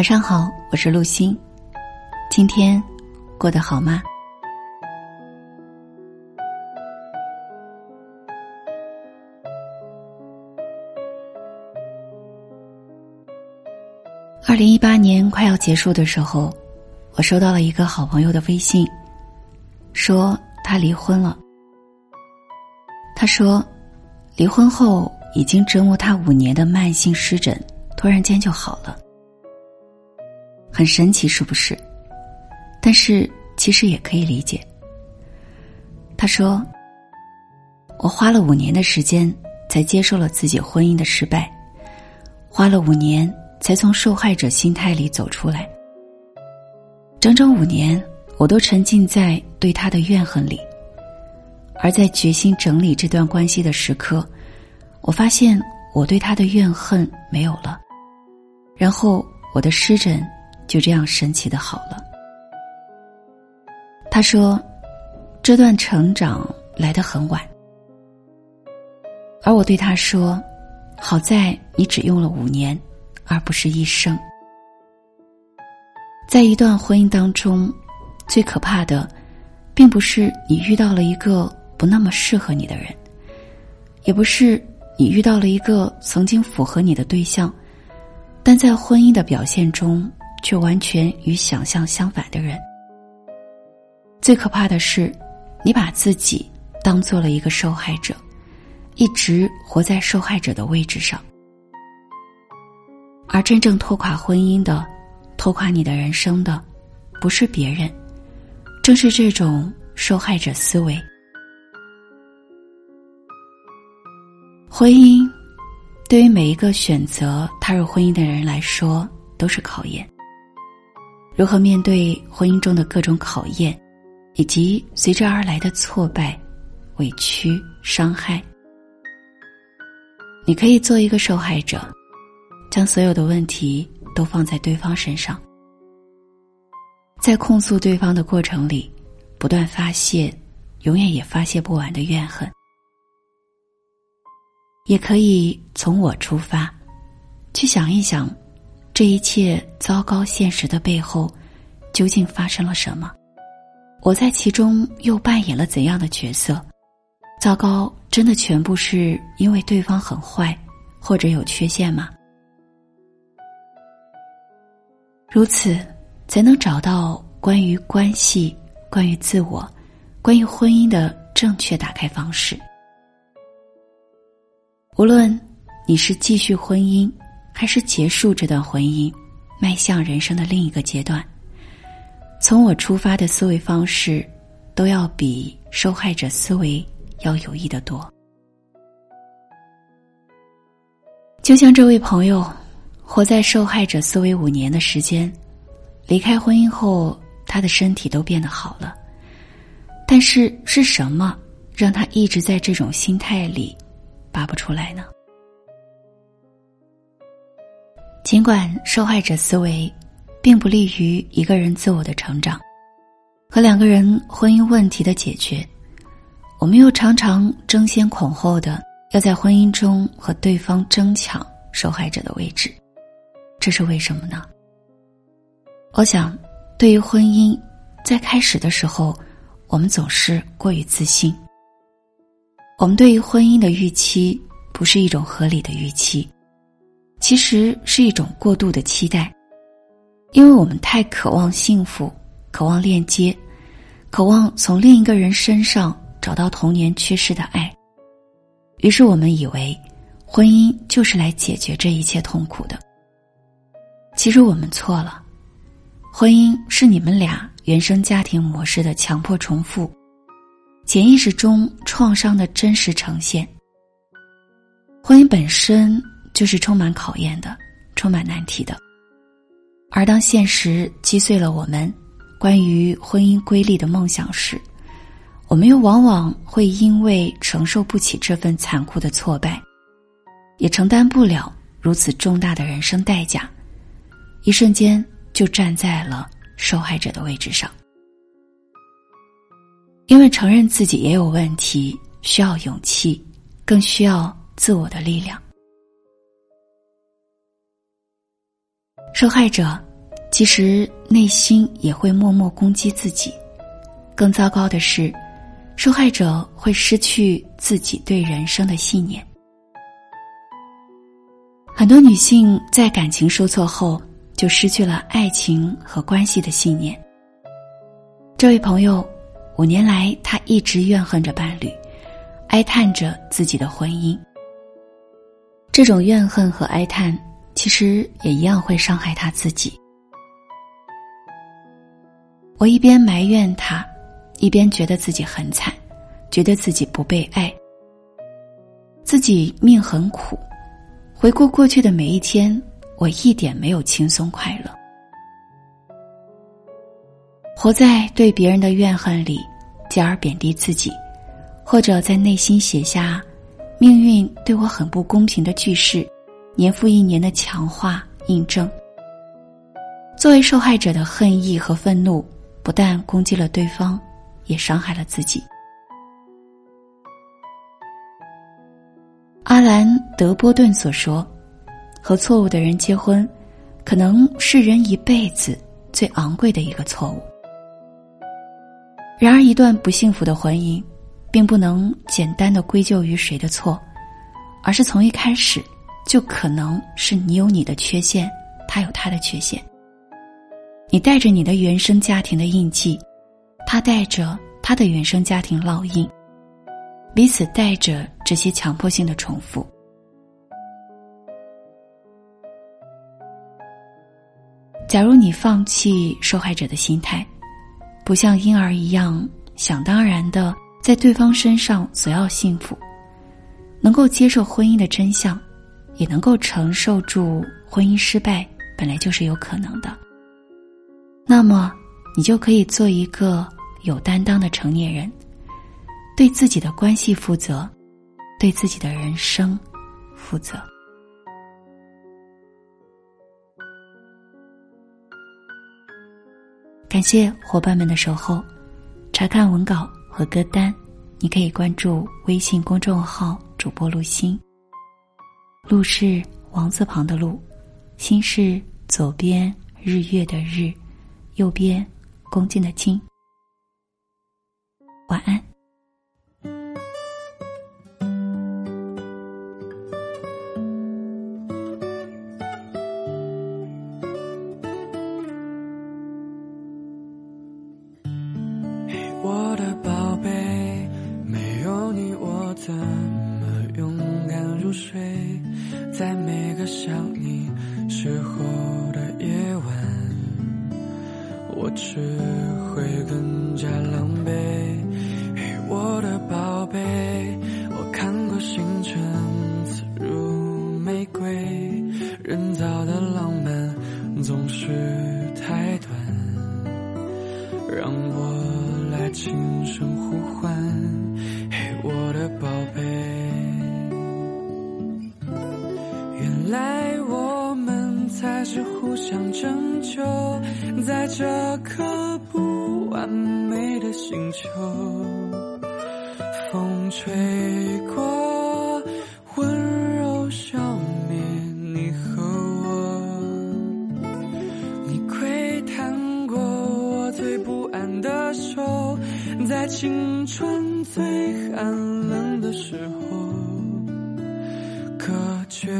晚上好，我是陆欣。今天过得好吗？二零一八年快要结束的时候，我收到了一个好朋友的微信，说他离婚了。他说，离婚后已经折磨他五年的慢性湿疹，突然间就好了。很神奇，是不是？但是其实也可以理解。他说：“我花了五年的时间才接受了自己婚姻的失败，花了五年才从受害者心态里走出来。整整五年，我都沉浸在对他的怨恨里。而在决心整理这段关系的时刻，我发现我对他的怨恨没有了，然后我的湿疹。”就这样神奇的好了。他说：“这段成长来得很晚。”而我对他说：“好在你只用了五年，而不是一生。”在一段婚姻当中，最可怕的，并不是你遇到了一个不那么适合你的人，也不是你遇到了一个曾经符合你的对象，但在婚姻的表现中。却完全与想象相反的人。最可怕的是，你把自己当做了一个受害者，一直活在受害者的位置上。而真正拖垮婚姻的、拖垮你的人生的，不是别人，正是这种受害者思维。婚姻，对于每一个选择踏入婚姻的人来说，都是考验。如何面对婚姻中的各种考验，以及随之而来的挫败、委屈、伤害？你可以做一个受害者，将所有的问题都放在对方身上，在控诉对方的过程里，不断发泄永远也发泄不完的怨恨。也可以从我出发，去想一想。这一切糟糕现实的背后，究竟发生了什么？我在其中又扮演了怎样的角色？糟糕，真的全部是因为对方很坏，或者有缺陷吗？如此，才能找到关于关系、关于自我、关于婚姻的正确打开方式。无论你是继续婚姻。还是结束这段婚姻，迈向人生的另一个阶段。从我出发的思维方式，都要比受害者思维要有益的多。就像这位朋友，活在受害者思维五年的时间，离开婚姻后，他的身体都变得好了。但是是什么让他一直在这种心态里拔不出来呢？尽管受害者思维，并不利于一个人自我的成长和两个人婚姻问题的解决，我们又常常争先恐后的要在婚姻中和对方争抢受害者的位置，这是为什么呢？我想，对于婚姻，在开始的时候，我们总是过于自信，我们对于婚姻的预期不是一种合理的预期。其实是一种过度的期待，因为我们太渴望幸福，渴望链接，渴望从另一个人身上找到童年缺失的爱。于是我们以为，婚姻就是来解决这一切痛苦的。其实我们错了，婚姻是你们俩原生家庭模式的强迫重复，潜意识中创伤的真实呈现。婚姻本身。就是充满考验的，充满难题的。而当现实击碎了我们关于婚姻瑰丽的梦想时，我们又往往会因为承受不起这份残酷的挫败，也承担不了如此重大的人生代价，一瞬间就站在了受害者的位置上。因为承认自己也有问题，需要勇气，更需要自我的力量。受害者其实内心也会默默攻击自己。更糟糕的是，受害者会失去自己对人生的信念。很多女性在感情受挫后，就失去了爱情和关系的信念。这位朋友，五年来她一直怨恨着伴侣，哀叹着自己的婚姻。这种怨恨和哀叹，其实也一样会伤害他自己。我一边埋怨他，一边觉得自己很惨，觉得自己不被爱，自己命很苦。回顾过去的每一天，我一点没有轻松快乐。活在对别人的怨恨里，继而贬低自己，或者在内心写下“命运对我很不公平”的句式，年复一年的强化印证。作为受害者的恨意和愤怒。不但攻击了对方，也伤害了自己。阿兰·德波顿所说：“和错误的人结婚，可能是人一辈子最昂贵的一个错误。”然而，一段不幸福的婚姻，并不能简单的归咎于谁的错，而是从一开始就可能是你有你的缺陷，他有他的缺陷。你带着你的原生家庭的印记，他带着他的原生家庭烙印，彼此带着这些强迫性的重复。假如你放弃受害者的心态，不像婴儿一样想当然的在对方身上索要幸福，能够接受婚姻的真相，也能够承受住婚姻失败，本来就是有可能的。那么，你就可以做一个有担当的成年人，对自己的关系负责，对自己的人生负责。感谢伙伴们的守候，查看文稿和歌单，你可以关注微信公众号主播陆心。路是王字旁的路，心是左边日月的日。右边，恭敬的敬。晚安。我的宝贝，没有你我怎么勇敢入睡？在每个想你时候的夜晚。我只会更加狼狈，嘿，我的宝贝，我看过星辰刺如玫瑰，人造的浪漫总是太短，让我来轻声呼唤，嘿，我的宝才是互相拯救。在这颗不完美的星球，风吹过，温柔消灭你和我。你窥探过我最不安的手，在青春最寒冷的时候，可却。